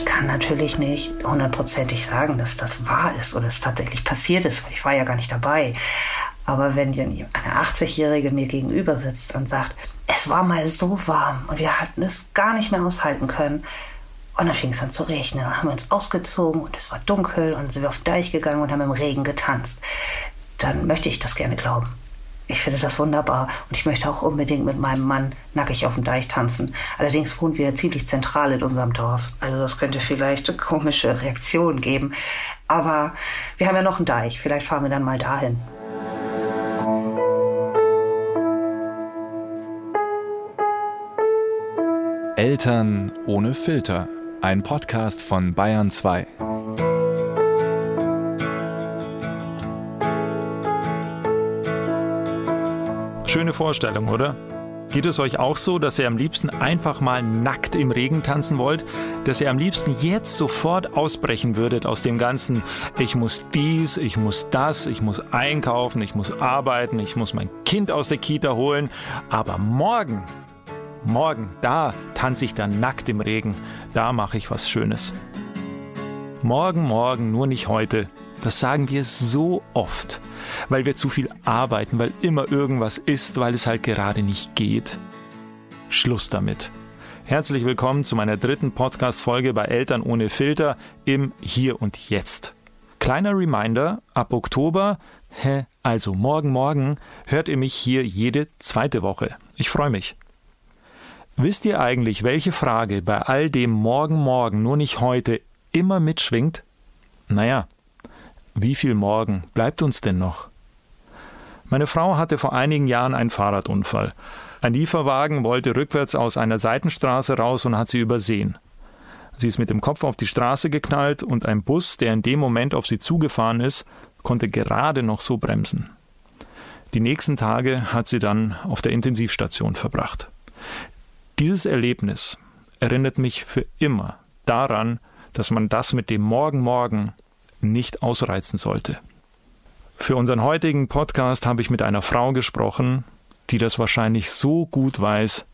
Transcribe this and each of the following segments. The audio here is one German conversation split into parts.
Ich kann natürlich nicht hundertprozentig sagen, dass das wahr ist oder es tatsächlich passiert ist, weil ich war ja gar nicht dabei. Aber wenn eine 80-Jährige mir gegenüber sitzt und sagt, es war mal so warm und wir hatten es gar nicht mehr aushalten können. Und dann fing es an zu regnen. Dann haben wir uns ausgezogen und es war dunkel und sind wir auf den Deich gegangen und haben im Regen getanzt. Dann möchte ich das gerne glauben. Ich finde das wunderbar und ich möchte auch unbedingt mit meinem Mann nackig auf dem Deich tanzen. Allerdings wohnen wir ziemlich zentral in unserem Dorf. Also das könnte vielleicht komische Reaktionen geben. Aber wir haben ja noch einen Deich. Vielleicht fahren wir dann mal dahin. Eltern ohne Filter. Ein Podcast von Bayern 2. Schöne Vorstellung, oder? Geht es euch auch so, dass ihr am liebsten einfach mal nackt im Regen tanzen wollt? Dass ihr am liebsten jetzt sofort ausbrechen würdet aus dem ganzen, ich muss dies, ich muss das, ich muss einkaufen, ich muss arbeiten, ich muss mein Kind aus der Kita holen, aber morgen Morgen, da tanze ich dann nackt im Regen, da mache ich was Schönes. Morgen, morgen, nur nicht heute. Das sagen wir so oft, weil wir zu viel arbeiten, weil immer irgendwas ist, weil es halt gerade nicht geht. Schluss damit. Herzlich willkommen zu meiner dritten Podcast-Folge bei Eltern ohne Filter im Hier und Jetzt. Kleiner Reminder, ab Oktober, hä, also morgen, morgen, hört ihr mich hier jede zweite Woche. Ich freue mich. Wisst ihr eigentlich, welche Frage bei all dem Morgen, Morgen, nur nicht heute, immer mitschwingt? Naja, wie viel Morgen bleibt uns denn noch? Meine Frau hatte vor einigen Jahren einen Fahrradunfall. Ein Lieferwagen wollte rückwärts aus einer Seitenstraße raus und hat sie übersehen. Sie ist mit dem Kopf auf die Straße geknallt und ein Bus, der in dem Moment auf sie zugefahren ist, konnte gerade noch so bremsen. Die nächsten Tage hat sie dann auf der Intensivstation verbracht. Dieses Erlebnis erinnert mich für immer daran, dass man das mit dem Morgen Morgen nicht ausreizen sollte. Für unseren heutigen Podcast habe ich mit einer Frau gesprochen, die das wahrscheinlich so gut weiß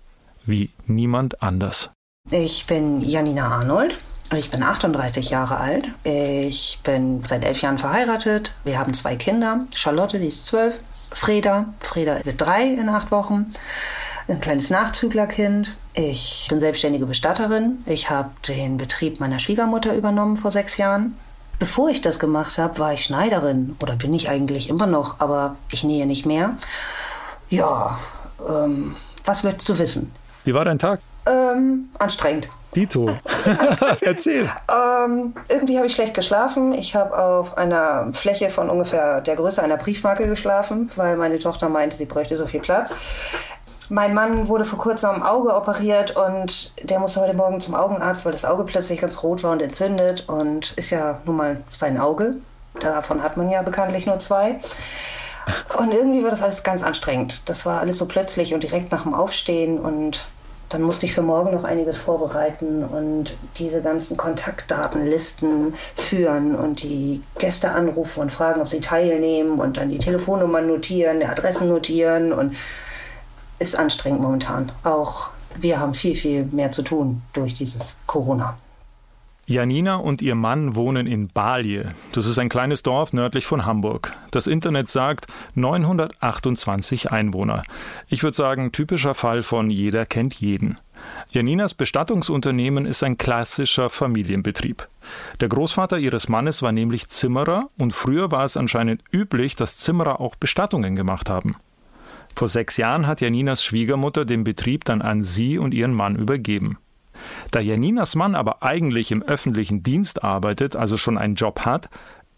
wie niemand anders. Ich bin Janina Arnold. Ich bin 38 Jahre alt. Ich bin seit elf Jahren verheiratet. Wir haben zwei Kinder. Charlotte, die ist zwölf. Freda. Freda wird drei in acht Wochen ein kleines Nachzüglerkind. Ich bin selbstständige Bestatterin. Ich habe den Betrieb meiner Schwiegermutter übernommen vor sechs Jahren. Bevor ich das gemacht habe, war ich Schneiderin oder bin ich eigentlich immer noch, aber ich nähe nicht mehr. Ja, ähm, was willst du wissen? Wie war dein Tag? Ähm, anstrengend. Dito, erzähl. ähm, irgendwie habe ich schlecht geschlafen. Ich habe auf einer Fläche von ungefähr der Größe einer Briefmarke geschlafen, weil meine Tochter meinte, sie bräuchte so viel Platz. Mein Mann wurde vor kurzem am Auge operiert und der musste heute Morgen zum Augenarzt, weil das Auge plötzlich ganz rot war und entzündet und ist ja nun mal sein Auge. Davon hat man ja bekanntlich nur zwei. Und irgendwie war das alles ganz anstrengend. Das war alles so plötzlich und direkt nach dem Aufstehen und dann musste ich für morgen noch einiges vorbereiten und diese ganzen Kontaktdatenlisten führen und die Gäste anrufen und fragen, ob sie teilnehmen und dann die Telefonnummern notieren, die Adressen notieren und ist anstrengend momentan. Auch wir haben viel, viel mehr zu tun durch dieses Corona. Janina und ihr Mann wohnen in Balje. Das ist ein kleines Dorf nördlich von Hamburg. Das Internet sagt 928 Einwohner. Ich würde sagen, typischer Fall von jeder kennt jeden. Janinas Bestattungsunternehmen ist ein klassischer Familienbetrieb. Der Großvater ihres Mannes war nämlich Zimmerer und früher war es anscheinend üblich, dass Zimmerer auch Bestattungen gemacht haben. Vor sechs Jahren hat Janinas Schwiegermutter den Betrieb dann an sie und ihren Mann übergeben. Da Janinas Mann aber eigentlich im öffentlichen Dienst arbeitet, also schon einen Job hat,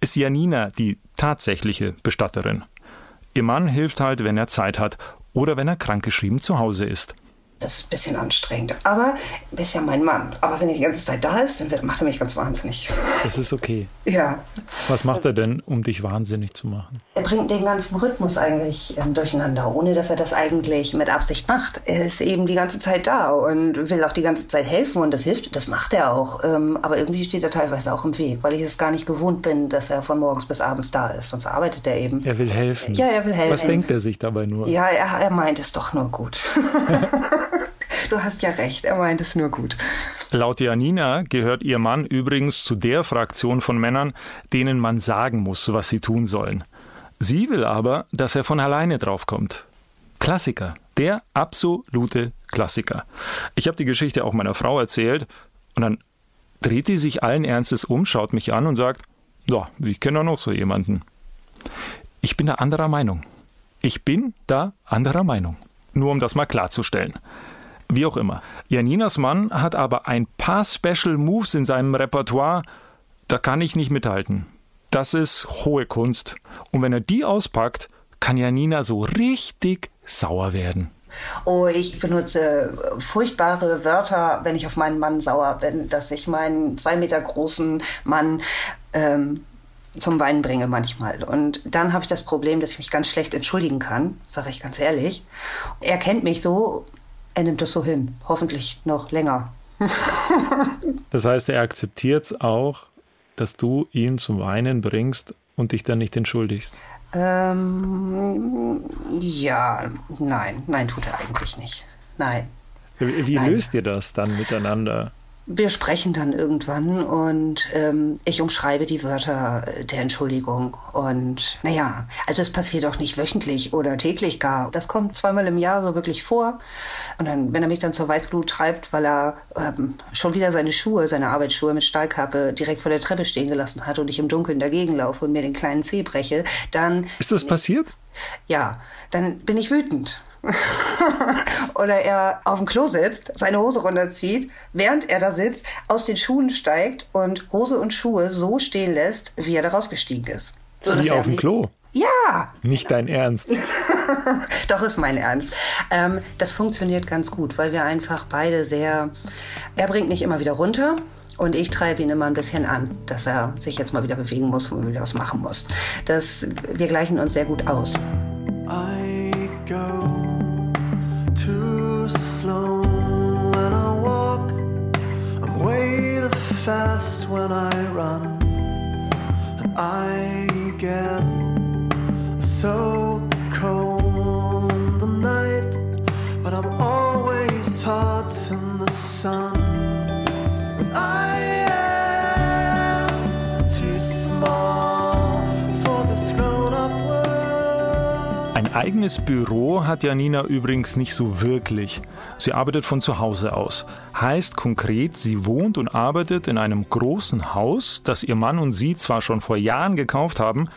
ist Janina die tatsächliche Bestatterin. Ihr Mann hilft halt, wenn er Zeit hat oder wenn er krankgeschrieben zu Hause ist. Das ist ein bisschen anstrengend. Aber er ist ja mein Mann. Aber wenn er die ganze Zeit da ist, dann macht er mich ganz wahnsinnig. Das ist okay. Ja. Was macht er denn, um dich wahnsinnig zu machen? Er bringt den ganzen Rhythmus eigentlich ähm, durcheinander, ohne dass er das eigentlich mit Absicht macht. Er ist eben die ganze Zeit da und will auch die ganze Zeit helfen und das hilft, das macht er auch. Ähm, aber irgendwie steht er teilweise auch im Weg, weil ich es gar nicht gewohnt bin, dass er von morgens bis abends da ist. Sonst arbeitet er eben. Er will helfen. Ja, er will helfen. Was denkt er sich dabei nur? Ja, er, er meint es doch nur gut. du hast ja recht, er meint es nur gut. Laut Janina gehört ihr Mann übrigens zu der Fraktion von Männern, denen man sagen muss, was sie tun sollen. Sie will aber, dass er von alleine draufkommt. Klassiker, der absolute Klassiker. Ich habe die Geschichte auch meiner Frau erzählt und dann dreht die sich allen Ernstes um, schaut mich an und sagt, ja, ich kenne doch noch so jemanden. Ich bin da anderer Meinung. Ich bin da anderer Meinung. Nur um das mal klarzustellen. Wie auch immer. Janinas Mann hat aber ein paar Special Moves in seinem Repertoire, da kann ich nicht mithalten. Das ist hohe Kunst. Und wenn er die auspackt, kann Janina so richtig sauer werden. Oh, ich benutze furchtbare Wörter, wenn ich auf meinen Mann sauer bin, dass ich meinen zwei Meter großen Mann ähm, zum Weinen bringe manchmal. Und dann habe ich das Problem, dass ich mich ganz schlecht entschuldigen kann, sage ich ganz ehrlich. Er kennt mich so, er nimmt es so hin. Hoffentlich noch länger. das heißt, er akzeptiert es auch, dass du ihn zum Weinen bringst und dich dann nicht entschuldigst? Ähm, ja, nein, nein, tut er eigentlich nicht. Nein. Wie, wie löst ihr das dann miteinander? Wir sprechen dann irgendwann und ähm, ich umschreibe die Wörter der Entschuldigung. Und naja, also es passiert auch nicht wöchentlich oder täglich gar. Das kommt zweimal im Jahr so wirklich vor. Und dann, wenn er mich dann zur Weißglut treibt, weil er ähm, schon wieder seine Schuhe, seine Arbeitsschuhe mit Stahlkappe direkt vor der Treppe stehen gelassen hat und ich im Dunkeln dagegen laufe und mir den kleinen Zeh breche, dann. Ist das passiert? Ja, dann bin ich wütend. oder er auf dem Klo sitzt, seine Hose runterzieht, während er da sitzt, aus den Schuhen steigt und Hose und Schuhe so stehen lässt, wie er da rausgestiegen ist. So, Wie auf dem Klo? Ja. Nicht dein Ernst. Doch, ist mein Ernst. Ähm, das funktioniert ganz gut, weil wir einfach beide sehr. Er bringt mich immer wieder runter und ich treibe ihn immer ein bisschen an, dass er sich jetzt mal wieder bewegen muss und wieder was machen muss. Das, wir gleichen uns sehr gut aus. Fast when I run. And I get so cold in the night, but I'm always hot in the sun. Eigenes Büro hat Janina übrigens nicht so wirklich. Sie arbeitet von zu Hause aus. Heißt konkret, sie wohnt und arbeitet in einem großen Haus, das ihr Mann und sie zwar schon vor Jahren gekauft haben,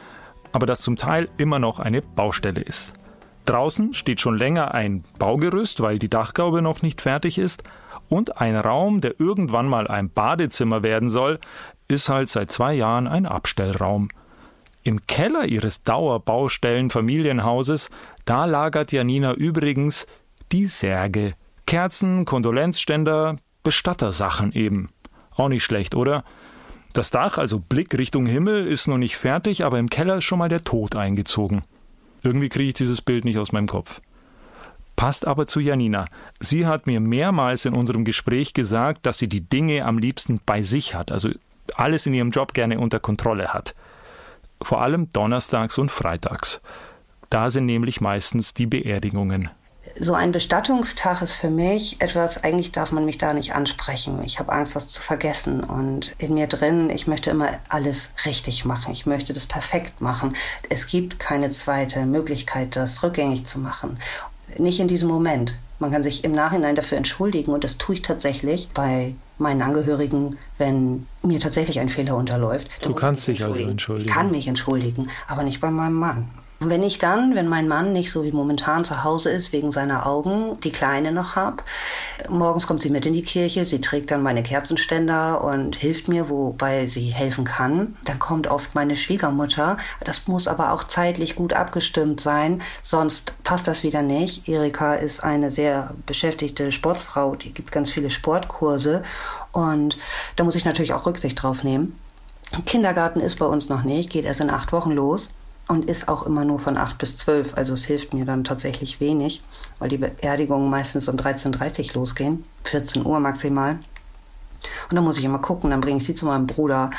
aber das zum Teil immer noch eine Baustelle ist. Draußen steht schon länger ein Baugerüst, weil die Dachgaube noch nicht fertig ist, und ein Raum, der irgendwann mal ein Badezimmer werden soll, ist halt seit zwei Jahren ein Abstellraum. Im Keller ihres Dauerbaustellenfamilienhauses, da lagert Janina übrigens die Särge. Kerzen, Kondolenzständer, Bestattersachen eben. Auch nicht schlecht, oder? Das Dach, also Blick Richtung Himmel, ist noch nicht fertig, aber im Keller ist schon mal der Tod eingezogen. Irgendwie kriege ich dieses Bild nicht aus meinem Kopf. Passt aber zu Janina. Sie hat mir mehrmals in unserem Gespräch gesagt, dass sie die Dinge am liebsten bei sich hat, also alles in ihrem Job gerne unter Kontrolle hat vor allem donnerstags und freitags. Da sind nämlich meistens die Beerdigungen. So ein Bestattungstag ist für mich etwas, eigentlich darf man mich da nicht ansprechen. Ich habe Angst, was zu vergessen. Und in mir drin, ich möchte immer alles richtig machen. Ich möchte das perfekt machen. Es gibt keine zweite Möglichkeit, das rückgängig zu machen. Nicht in diesem Moment. Man kann sich im Nachhinein dafür entschuldigen und das tue ich tatsächlich bei meinen Angehörigen, wenn mir tatsächlich ein Fehler unterläuft. Du kannst dich also entschuldigen. Ich kann mich entschuldigen, aber nicht bei meinem Mann. Und wenn ich dann, wenn mein Mann nicht so wie momentan zu Hause ist, wegen seiner Augen, die Kleine noch hab, morgens kommt sie mit in die Kirche, sie trägt dann meine Kerzenständer und hilft mir, wobei sie helfen kann. Dann kommt oft meine Schwiegermutter. Das muss aber auch zeitlich gut abgestimmt sein, sonst passt das wieder nicht. Erika ist eine sehr beschäftigte Sportsfrau, die gibt ganz viele Sportkurse und da muss ich natürlich auch Rücksicht drauf nehmen. Kindergarten ist bei uns noch nicht, geht erst in acht Wochen los und ist auch immer nur von 8 bis 12. Also es hilft mir dann tatsächlich wenig, weil die Beerdigungen meistens um 13.30 Uhr losgehen, 14 Uhr maximal. Und dann muss ich immer gucken, dann bringe ich sie zu meinem Bruder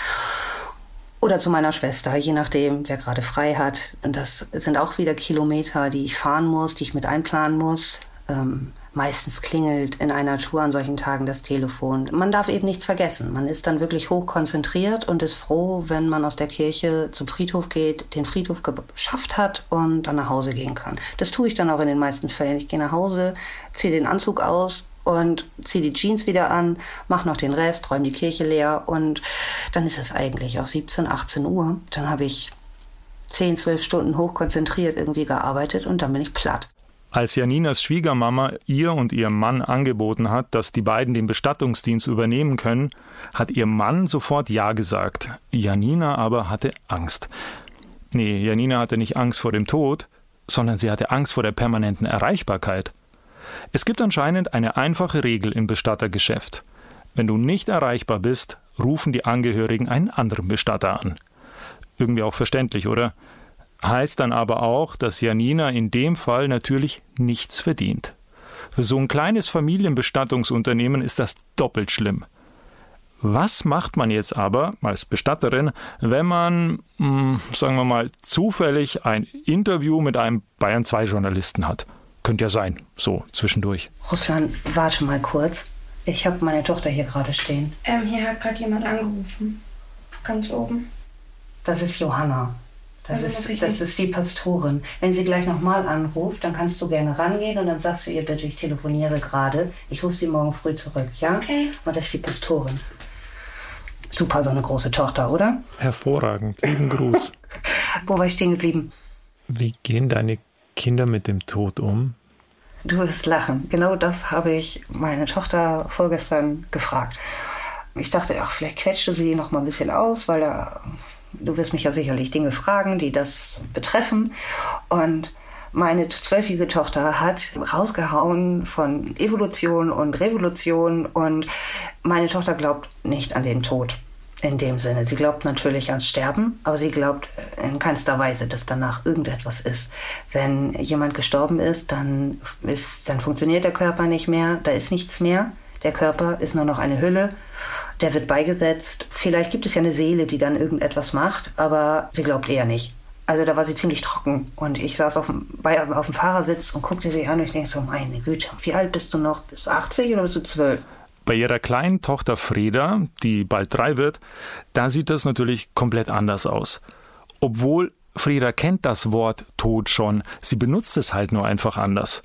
oder zu meiner Schwester, je nachdem, wer gerade frei hat. Und das sind auch wieder Kilometer, die ich fahren muss, die ich mit einplanen muss. Ähm, Meistens klingelt in einer Tour an solchen Tagen das Telefon. Man darf eben nichts vergessen. Man ist dann wirklich hoch konzentriert und ist froh, wenn man aus der Kirche zum Friedhof geht, den Friedhof geschafft hat und dann nach Hause gehen kann. Das tue ich dann auch in den meisten Fällen. Ich gehe nach Hause, ziehe den Anzug aus, und ziehe die Jeans wieder an, mache noch den Rest, räume die Kirche leer und dann ist es eigentlich auch 17, 18 Uhr. Dann habe ich 10, 12 Stunden hochkonzentriert irgendwie gearbeitet und dann bin ich platt. Als Janinas Schwiegermama ihr und ihrem Mann angeboten hat, dass die beiden den Bestattungsdienst übernehmen können, hat ihr Mann sofort Ja gesagt. Janina aber hatte Angst. Nee, Janina hatte nicht Angst vor dem Tod, sondern sie hatte Angst vor der permanenten Erreichbarkeit. Es gibt anscheinend eine einfache Regel im Bestattergeschäft. Wenn du nicht erreichbar bist, rufen die Angehörigen einen anderen Bestatter an. Irgendwie auch verständlich, oder? Heißt dann aber auch, dass Janina in dem Fall natürlich nichts verdient. Für so ein kleines Familienbestattungsunternehmen ist das doppelt schlimm. Was macht man jetzt aber als Bestatterin, wenn man, hm, sagen wir mal, zufällig ein Interview mit einem Bayern 2 Journalisten hat? Könnte ja sein, so zwischendurch. Russland, warte mal kurz. Ich habe meine Tochter hier gerade stehen. Ähm, hier hat gerade jemand angerufen. Ganz oben. Das ist Johanna. Das, also ist, das ist die Pastorin. Wenn sie gleich nochmal anruft, dann kannst du gerne rangehen und dann sagst du ihr bitte, ich telefoniere gerade. Ich rufe sie morgen früh zurück, ja? Okay. Und das ist die Pastorin. Super, so eine große Tochter, oder? Hervorragend. Lieben Gruß. Wo war ich stehen geblieben? Wie gehen deine Kinder mit dem Tod um? Du wirst lachen. Genau das habe ich meine Tochter vorgestern gefragt. Ich dachte, ach, vielleicht quetschte sie noch mal ein bisschen aus, weil da, du wirst mich ja sicherlich Dinge fragen, die das betreffen. Und meine zwölfjährige Tochter hat rausgehauen von Evolution und Revolution und meine Tochter glaubt nicht an den Tod in dem Sinne. Sie glaubt natürlich ans Sterben, aber sie glaubt in keinster Weise, dass danach irgendetwas ist. Wenn jemand gestorben ist, dann, ist, dann funktioniert der Körper nicht mehr, da ist nichts mehr. Der Körper ist nur noch eine Hülle, der wird beigesetzt. Vielleicht gibt es ja eine Seele, die dann irgendetwas macht, aber sie glaubt eher nicht. Also da war sie ziemlich trocken und ich saß auf dem, bei, auf dem Fahrersitz und guckte sie an und ich denke so, meine Güte, wie alt bist du noch? Bist du 80 oder bist du 12? Bei ihrer kleinen Tochter Freda, die bald drei wird, da sieht das natürlich komplett anders aus. Obwohl Freda kennt das Wort Tod schon, sie benutzt es halt nur einfach anders.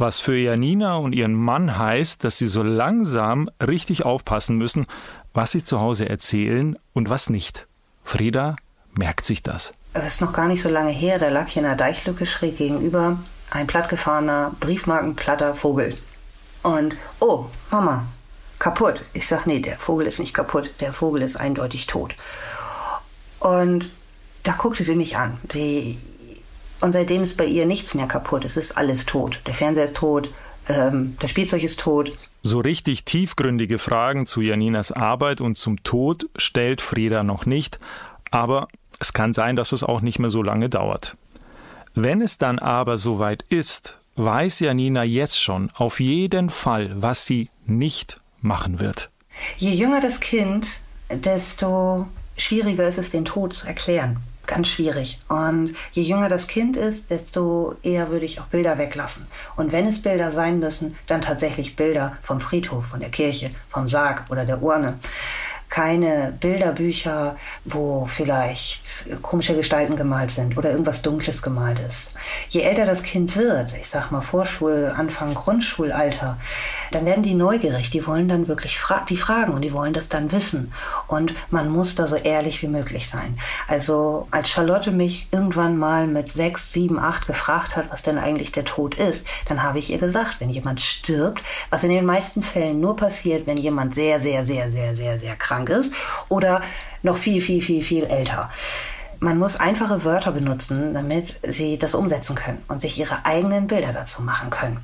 Was für Janina und ihren Mann heißt, dass sie so langsam richtig aufpassen müssen, was sie zu Hause erzählen und was nicht. Freda merkt sich das. Es ist noch gar nicht so lange her, da lag hier in der Deichlücke schräg gegenüber ein plattgefahrener, briefmarkenplatter Vogel. Und, oh, Mama, kaputt. Ich sag, nee, der Vogel ist nicht kaputt, der Vogel ist eindeutig tot. Und da guckte sie mich an. Sie, und seitdem ist bei ihr nichts mehr kaputt. Es ist alles tot. Der Fernseher ist tot, ähm, das Spielzeug ist tot. So richtig tiefgründige Fragen zu Janinas Arbeit und zum Tod stellt Frieda noch nicht, aber es kann sein, dass es auch nicht mehr so lange dauert. Wenn es dann aber soweit ist, weiß Janina jetzt schon auf jeden Fall, was sie nicht machen wird. Je jünger das Kind, desto schwieriger ist es, den Tod zu erklären. Ganz schwierig. Und je jünger das Kind ist, desto eher würde ich auch Bilder weglassen. Und wenn es Bilder sein müssen, dann tatsächlich Bilder vom Friedhof, von der Kirche, vom Sarg oder der Urne keine Bilderbücher, wo vielleicht komische Gestalten gemalt sind oder irgendwas Dunkles gemalt ist. Je älter das Kind wird, ich sag mal Vorschul, Anfang Grundschulalter, dann werden die neugierig, die wollen dann wirklich fra die fragen und die wollen das dann wissen. Und man muss da so ehrlich wie möglich sein. Also als Charlotte mich irgendwann mal mit sechs, sieben, acht gefragt hat, was denn eigentlich der Tod ist, dann habe ich ihr gesagt, wenn jemand stirbt, was in den meisten Fällen nur passiert, wenn jemand sehr, sehr, sehr, sehr, sehr, sehr krank ist oder noch viel, viel, viel, viel älter. Man muss einfache Wörter benutzen, damit sie das umsetzen können und sich ihre eigenen Bilder dazu machen können.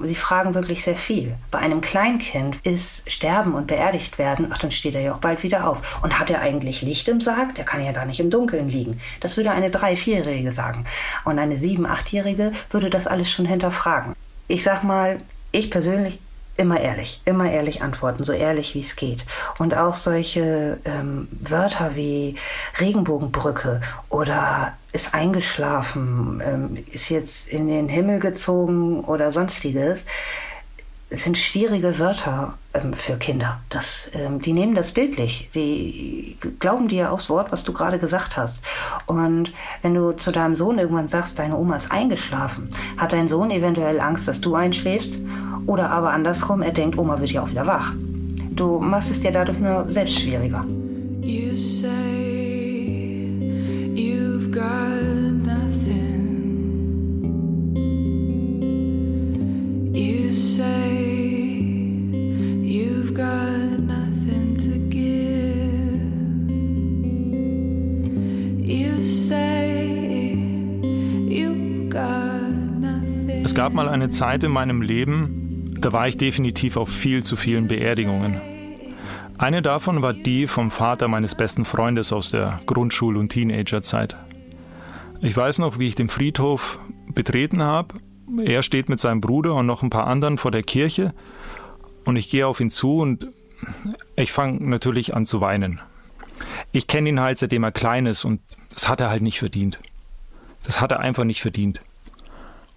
Sie fragen wirklich sehr viel. Bei einem Kleinkind ist Sterben und beerdigt werden, ach, dann steht er ja auch bald wieder auf. Und hat er eigentlich Licht im Sarg? Der kann ja da nicht im Dunkeln liegen. Das würde eine Drei-, Vierjährige sagen. Und eine Sieben-, Achtjährige würde das alles schon hinterfragen. Ich sag mal, ich persönlich immer ehrlich, immer ehrlich antworten, so ehrlich wie es geht. Und auch solche ähm, Wörter wie Regenbogenbrücke oder ist eingeschlafen, ähm, ist jetzt in den Himmel gezogen oder sonstiges. Sind schwierige Wörter ähm, für Kinder. Das, ähm, die nehmen das bildlich. Die glauben dir aufs Wort, was du gerade gesagt hast. Und wenn du zu deinem Sohn irgendwann sagst, deine Oma ist eingeschlafen, hat dein Sohn eventuell Angst, dass du einschläfst. Oder aber andersrum, er denkt, Oma wird ja auch wieder wach. Du machst es dir dadurch nur selbst schwieriger. You say you've got Es gab mal eine Zeit in meinem Leben, da war ich definitiv auf viel zu vielen Beerdigungen. Eine davon war die vom Vater meines besten Freundes aus der Grundschul- und Teenagerzeit. Ich weiß noch, wie ich den Friedhof betreten habe. Er steht mit seinem Bruder und noch ein paar anderen vor der Kirche und ich gehe auf ihn zu und ich fange natürlich an zu weinen. Ich kenne ihn halt seitdem er klein ist und das hat er halt nicht verdient. Das hat er einfach nicht verdient.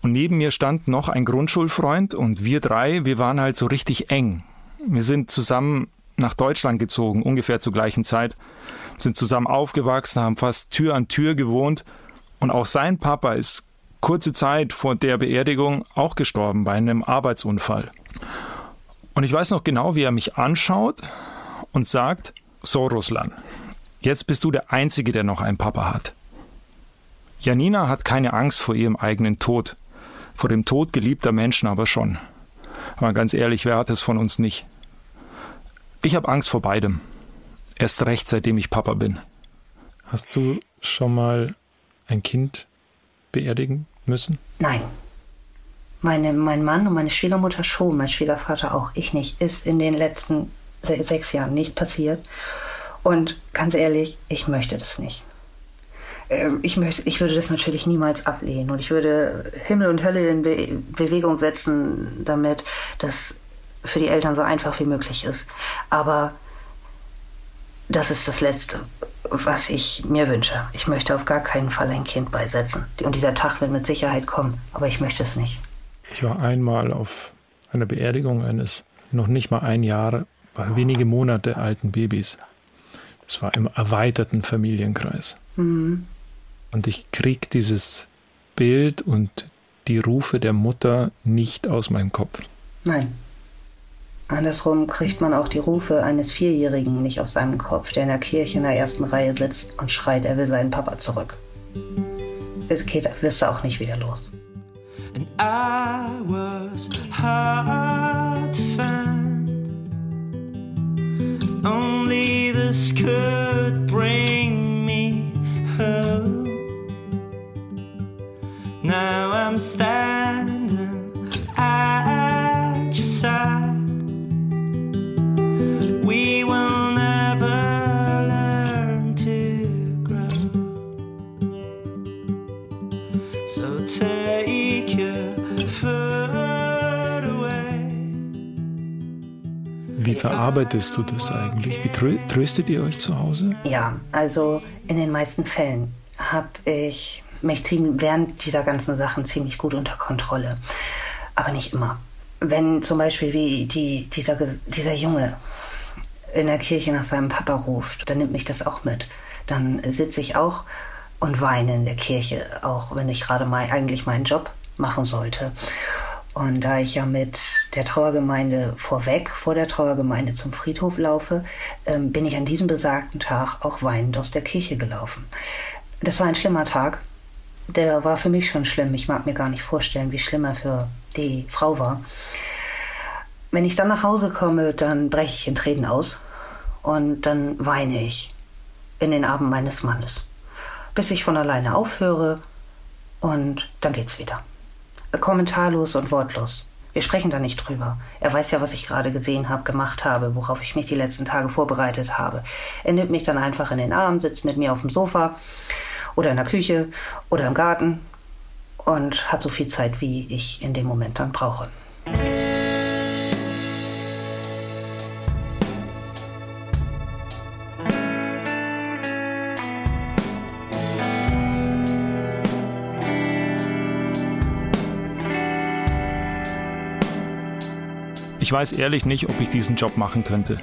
Und neben mir stand noch ein Grundschulfreund und wir drei, wir waren halt so richtig eng. Wir sind zusammen nach Deutschland gezogen, ungefähr zur gleichen Zeit, sind zusammen aufgewachsen, haben fast Tür an Tür gewohnt und auch sein Papa ist kurze Zeit vor der Beerdigung auch gestorben bei einem Arbeitsunfall. Und ich weiß noch genau, wie er mich anschaut und sagt, so Ruslan, jetzt bist du der Einzige, der noch einen Papa hat. Janina hat keine Angst vor ihrem eigenen Tod vor dem Tod geliebter Menschen aber schon. Aber ganz ehrlich, wer hat es von uns nicht? Ich habe Angst vor beidem. Erst recht, seitdem ich Papa bin. Hast du schon mal ein Kind beerdigen müssen? Nein. Meine, mein Mann und meine Schwiegermutter schon, mein Schwiegervater auch, ich nicht. Ist in den letzten sechs Jahren nicht passiert. Und ganz ehrlich, ich möchte das nicht. Ähm, ich, möchte, ich würde das natürlich niemals ablehnen und ich würde Himmel und Hölle in Be Bewegung setzen, damit das für die Eltern so einfach wie möglich ist. Aber das ist das Letzte, was ich mir wünsche. Ich möchte auf gar keinen Fall ein Kind beisetzen. Und dieser Tag wird mit Sicherheit kommen, aber ich möchte es nicht. Ich war einmal auf einer Beerdigung eines noch nicht mal ein Jahr, wenige Monate alten Babys. Das war im erweiterten Familienkreis. Mhm. Und ich krieg dieses Bild und die Rufe der Mutter nicht aus meinem Kopf. Nein. Andersrum kriegt man auch die Rufe eines Vierjährigen nicht aus seinem Kopf, der in der Kirche in der ersten Reihe sitzt und schreit, er will seinen Papa zurück. Es geht, wirst du auch nicht wieder los. And I was hard to find. Only this could bring me home. Now I'm standing at your side. We will never learn to grow. So take your foot away. Wie verarbeitest du das eigentlich? Wie trö tröstet ihr euch zu Hause? Ja, also in den meisten Fällen habe ich mich während dieser ganzen Sachen ziemlich gut unter Kontrolle. Aber nicht immer. Wenn zum Beispiel wie die, dieser, dieser Junge in der Kirche nach seinem Papa ruft, dann nimmt mich das auch mit. Dann sitze ich auch und weine in der Kirche, auch wenn ich gerade mal eigentlich meinen Job machen sollte. Und da ich ja mit der Trauergemeinde vorweg, vor der Trauergemeinde zum Friedhof laufe, ähm, bin ich an diesem besagten Tag auch weinend aus der Kirche gelaufen. Das war ein schlimmer Tag, der war für mich schon schlimm. Ich mag mir gar nicht vorstellen, wie schlimm er für die Frau war. Wenn ich dann nach Hause komme, dann breche ich in Tränen aus und dann weine ich in den Armen meines Mannes, bis ich von alleine aufhöre und dann geht's wieder. Kommentarlos und wortlos. Wir sprechen da nicht drüber. Er weiß ja, was ich gerade gesehen habe, gemacht habe, worauf ich mich die letzten Tage vorbereitet habe. Er nimmt mich dann einfach in den Arm, sitzt mit mir auf dem Sofa oder in der Küche oder im Garten und hat so viel Zeit, wie ich in dem Moment dann brauche. Ich weiß ehrlich nicht, ob ich diesen Job machen könnte.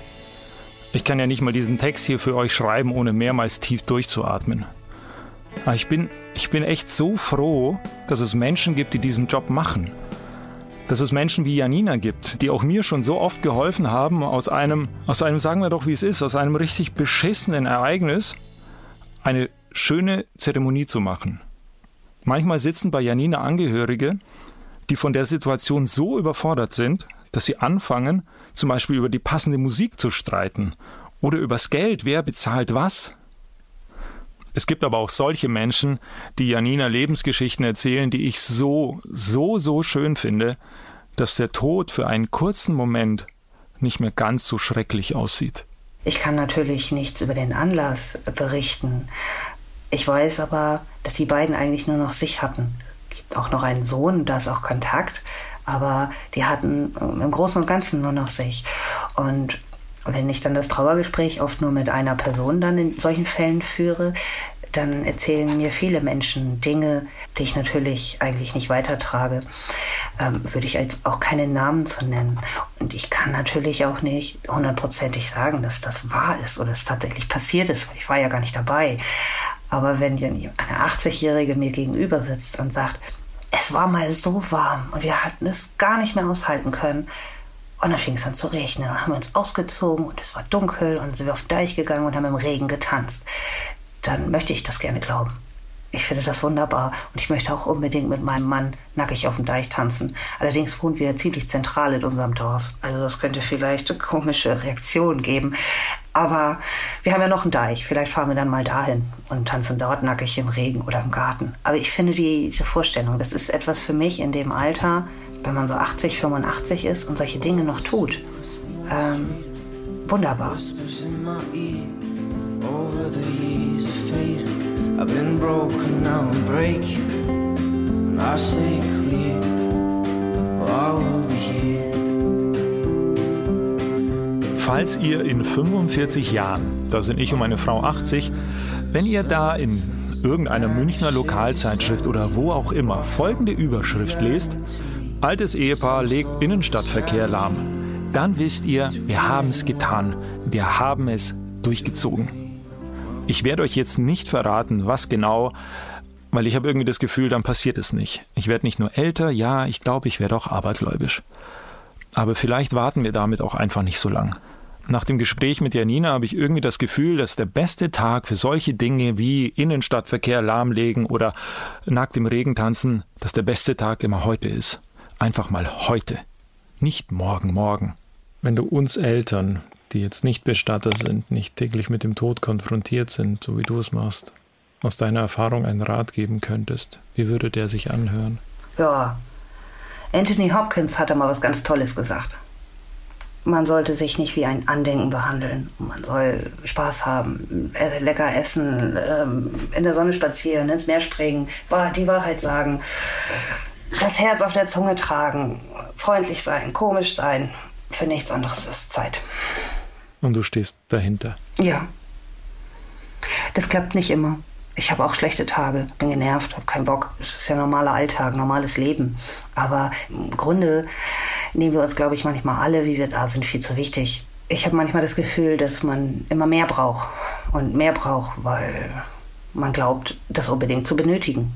Ich kann ja nicht mal diesen Text hier für euch schreiben, ohne mehrmals tief durchzuatmen. Aber ich bin, ich bin echt so froh, dass es Menschen gibt, die diesen Job machen. Dass es Menschen wie Janina gibt, die auch mir schon so oft geholfen haben, aus einem, aus einem, sagen wir doch wie es ist, aus einem richtig beschissenen Ereignis eine schöne Zeremonie zu machen. Manchmal sitzen bei Janina Angehörige, die von der Situation so überfordert sind, dass sie anfangen, zum Beispiel über die passende Musik zu streiten oder übers Geld, wer bezahlt was. Es gibt aber auch solche Menschen, die Janina Lebensgeschichten erzählen, die ich so, so, so schön finde, dass der Tod für einen kurzen Moment nicht mehr ganz so schrecklich aussieht. Ich kann natürlich nichts über den Anlass berichten. Ich weiß aber, dass die beiden eigentlich nur noch sich hatten. Es gibt auch noch einen Sohn, da ist auch Kontakt, aber die hatten im Großen und Ganzen nur noch sich. Und wenn ich dann das Trauergespräch oft nur mit einer Person dann in solchen Fällen führe, dann erzählen mir viele Menschen Dinge, die ich natürlich eigentlich nicht weitertrage. Ähm, würde ich jetzt auch keine Namen zu nennen. Und ich kann natürlich auch nicht hundertprozentig sagen, dass das wahr ist oder es tatsächlich passiert ist. Ich war ja gar nicht dabei. Aber wenn eine 80-Jährige mir gegenüber sitzt und sagt, es war mal so warm und wir hatten es gar nicht mehr aushalten können. Und dann fing es an zu regnen. Dann haben wir uns ausgezogen und es war dunkel und sind wir auf den Deich gegangen und haben im Regen getanzt. Dann möchte ich das gerne glauben. Ich finde das wunderbar und ich möchte auch unbedingt mit meinem Mann nackig auf dem Deich tanzen. Allerdings wohnen wir ziemlich zentral in unserem Dorf. Also das könnte vielleicht eine komische Reaktion geben. Aber wir haben ja noch einen Deich. Vielleicht fahren wir dann mal dahin und tanzen dort nackig im Regen oder im Garten. Aber ich finde diese Vorstellung, das ist etwas für mich in dem Alter, wenn man so 80, 85 ist und solche Dinge noch tut. Ähm, wunderbar. Over the years of fate I've been broken, now I'm breaking. And I say clear, well, I will be here. Falls ihr in 45 Jahren, da sind ich und meine Frau 80, wenn ihr da in irgendeiner Münchner Lokalzeitschrift oder wo auch immer folgende Überschrift lest, altes Ehepaar legt Innenstadtverkehr lahm, dann wisst ihr, wir haben es getan, wir haben es durchgezogen. Ich werde euch jetzt nicht verraten, was genau, weil ich habe irgendwie das Gefühl, dann passiert es nicht. Ich werde nicht nur älter, ja, ich glaube, ich werde auch abergläubisch. Aber vielleicht warten wir damit auch einfach nicht so lang. Nach dem Gespräch mit Janina habe ich irgendwie das Gefühl, dass der beste Tag für solche Dinge wie Innenstadtverkehr lahmlegen oder nackt im Regen tanzen, dass der beste Tag immer heute ist. Einfach mal heute. Nicht morgen, morgen. Wenn du uns Eltern die jetzt nicht Bestatter sind, nicht täglich mit dem Tod konfrontiert sind, so wie du es machst, aus deiner Erfahrung einen Rat geben könntest, wie würde der sich anhören? Ja, Anthony Hopkins hatte mal was ganz Tolles gesagt. Man sollte sich nicht wie ein Andenken behandeln. Man soll Spaß haben, äh, lecker essen, ähm, in der Sonne spazieren, ins Meer springen, die Wahrheit sagen, das Herz auf der Zunge tragen, freundlich sein, komisch sein. Für nichts anderes ist Zeit. Und du stehst dahinter. Ja. Das klappt nicht immer. Ich habe auch schlechte Tage, bin genervt, habe keinen Bock. Das ist ja normaler Alltag, normales Leben. Aber im Grunde nehmen wir uns, glaube ich, manchmal alle, wie wir da sind, viel zu wichtig. Ich habe manchmal das Gefühl, dass man immer mehr braucht und mehr braucht, weil man glaubt, das unbedingt zu benötigen.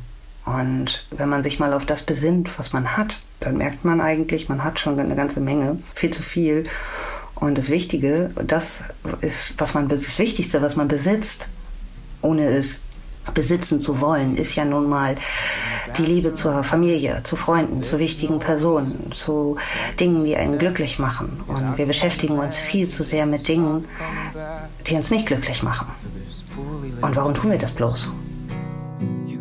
Und wenn man sich mal auf das besinnt, was man hat, dann merkt man eigentlich, man hat schon eine ganze Menge, viel zu viel. Und das Wichtige, das ist, was man, das Wichtigste, was man besitzt, ohne es besitzen zu wollen, ist ja nun mal die Liebe zur Familie, zu Freunden, zu wichtigen Personen, zu Dingen, die einen glücklich machen. Und wir beschäftigen uns viel zu sehr mit Dingen, die uns nicht glücklich machen. Und warum tun wir das bloß? You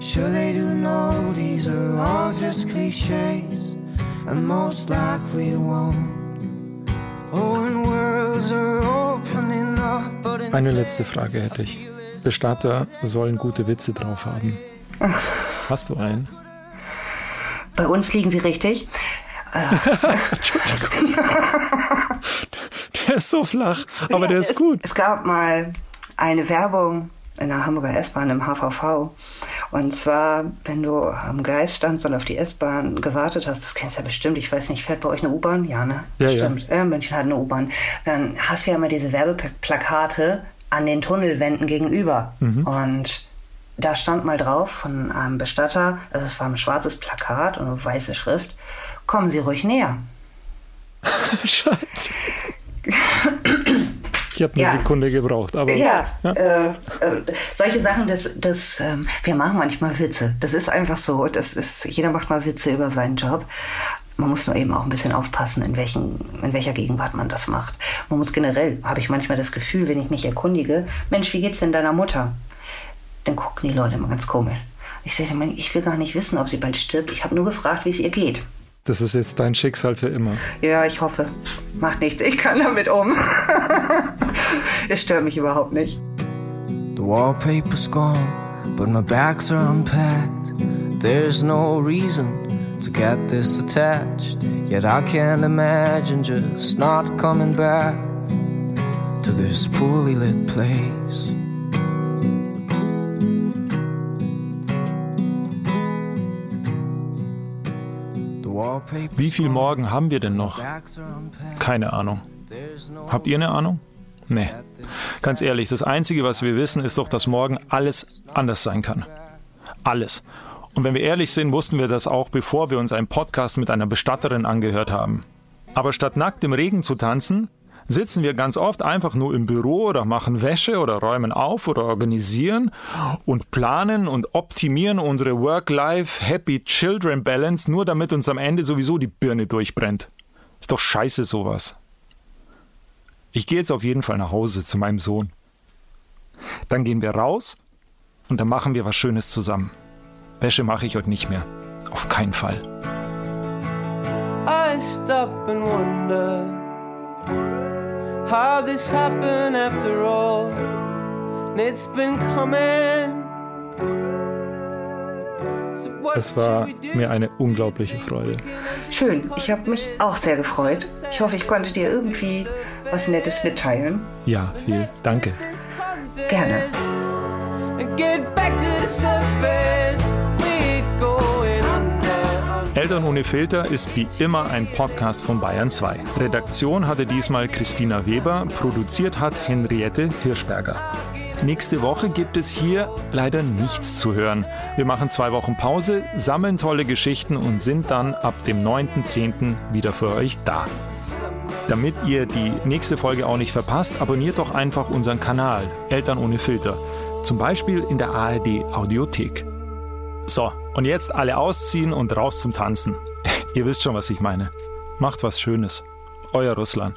Sure, they do know these are all just cliches, and most likely won't. Oh, Eine letzte Frage hätte ich. Bestatter sollen gute Witze drauf haben. Hast du einen? Bei uns liegen sie richtig. Entschuldigung. der ist so flach, aber der ist gut. Es gab mal eine Werbung in der Hamburger S-Bahn im HVV. Und zwar, wenn du am Gleis standst und auf die S-Bahn gewartet hast, das kennst du ja bestimmt, ich weiß nicht, fährt bei euch eine U-Bahn? Ja, ne? Ja, Stimmt. Ja. München hat eine U-Bahn. Dann hast du ja immer diese Werbeplakate an den Tunnelwänden gegenüber. Und da stand mal drauf von einem Bestatter, also es war ein schwarzes Plakat und eine weiße Schrift, kommen Sie ruhig näher. Ich habe eine Ja. Sekunde gebraucht, aber Ja, Äh, äh, solche Sachen, das, das, ähm, wir machen manchmal Witze. Das ist einfach so. Das ist, jeder macht mal Witze über seinen Job. Man muss nur eben auch ein bisschen aufpassen, in, welchen, in welcher Gegenwart man das macht. Man muss generell, habe ich manchmal das Gefühl, wenn ich mich erkundige, Mensch, wie geht's denn deiner Mutter? Dann gucken die Leute immer ganz komisch. Ich sage ich will gar nicht wissen, ob sie bald stirbt. Ich habe nur gefragt, wie es ihr geht. Das ist jetzt dein Schicksal für immer. Ja, ich hoffe. Macht nichts. Ich kann damit um. Es stört mich überhaupt nicht. The wallpaper's gone, but my bags are unpacked. There's no reason to get this attached. Yet I can't imagine just not coming back to this poorly lit place. Wie viel morgen haben wir denn noch? Keine Ahnung. Habt ihr eine Ahnung? Nee. Ganz ehrlich, das Einzige, was wir wissen, ist doch, dass morgen alles anders sein kann. Alles. Und wenn wir ehrlich sind, wussten wir das auch, bevor wir uns einen Podcast mit einer Bestatterin angehört haben. Aber statt nackt im Regen zu tanzen, sitzen wir ganz oft einfach nur im Büro oder machen Wäsche oder räumen auf oder organisieren und planen und optimieren unsere Work-Life-Happy-Children-Balance, nur damit uns am Ende sowieso die Birne durchbrennt. Ist doch scheiße sowas. Ich gehe jetzt auf jeden Fall nach Hause zu meinem Sohn. Dann gehen wir raus und dann machen wir was Schönes zusammen. Wäsche mache ich heute nicht mehr. Auf keinen Fall. I stop and wonder how this happened after all. And it's been coming. Es war mir eine unglaubliche Freude. Schön, ich habe mich auch sehr gefreut. Ich hoffe, ich konnte dir irgendwie was Nettes mitteilen. Ja, viel. Danke. Gerne. Eltern ohne Filter ist wie immer ein Podcast von Bayern 2. Redaktion hatte diesmal Christina Weber, produziert hat Henriette Hirschberger. Nächste Woche gibt es hier leider nichts zu hören. Wir machen zwei Wochen Pause, sammeln tolle Geschichten und sind dann ab dem 9.10. wieder für euch da. Damit ihr die nächste Folge auch nicht verpasst, abonniert doch einfach unseren Kanal Eltern ohne Filter. Zum Beispiel in der ARD Audiothek. So, und jetzt alle ausziehen und raus zum Tanzen. Ihr wisst schon, was ich meine. Macht was Schönes. Euer Russland.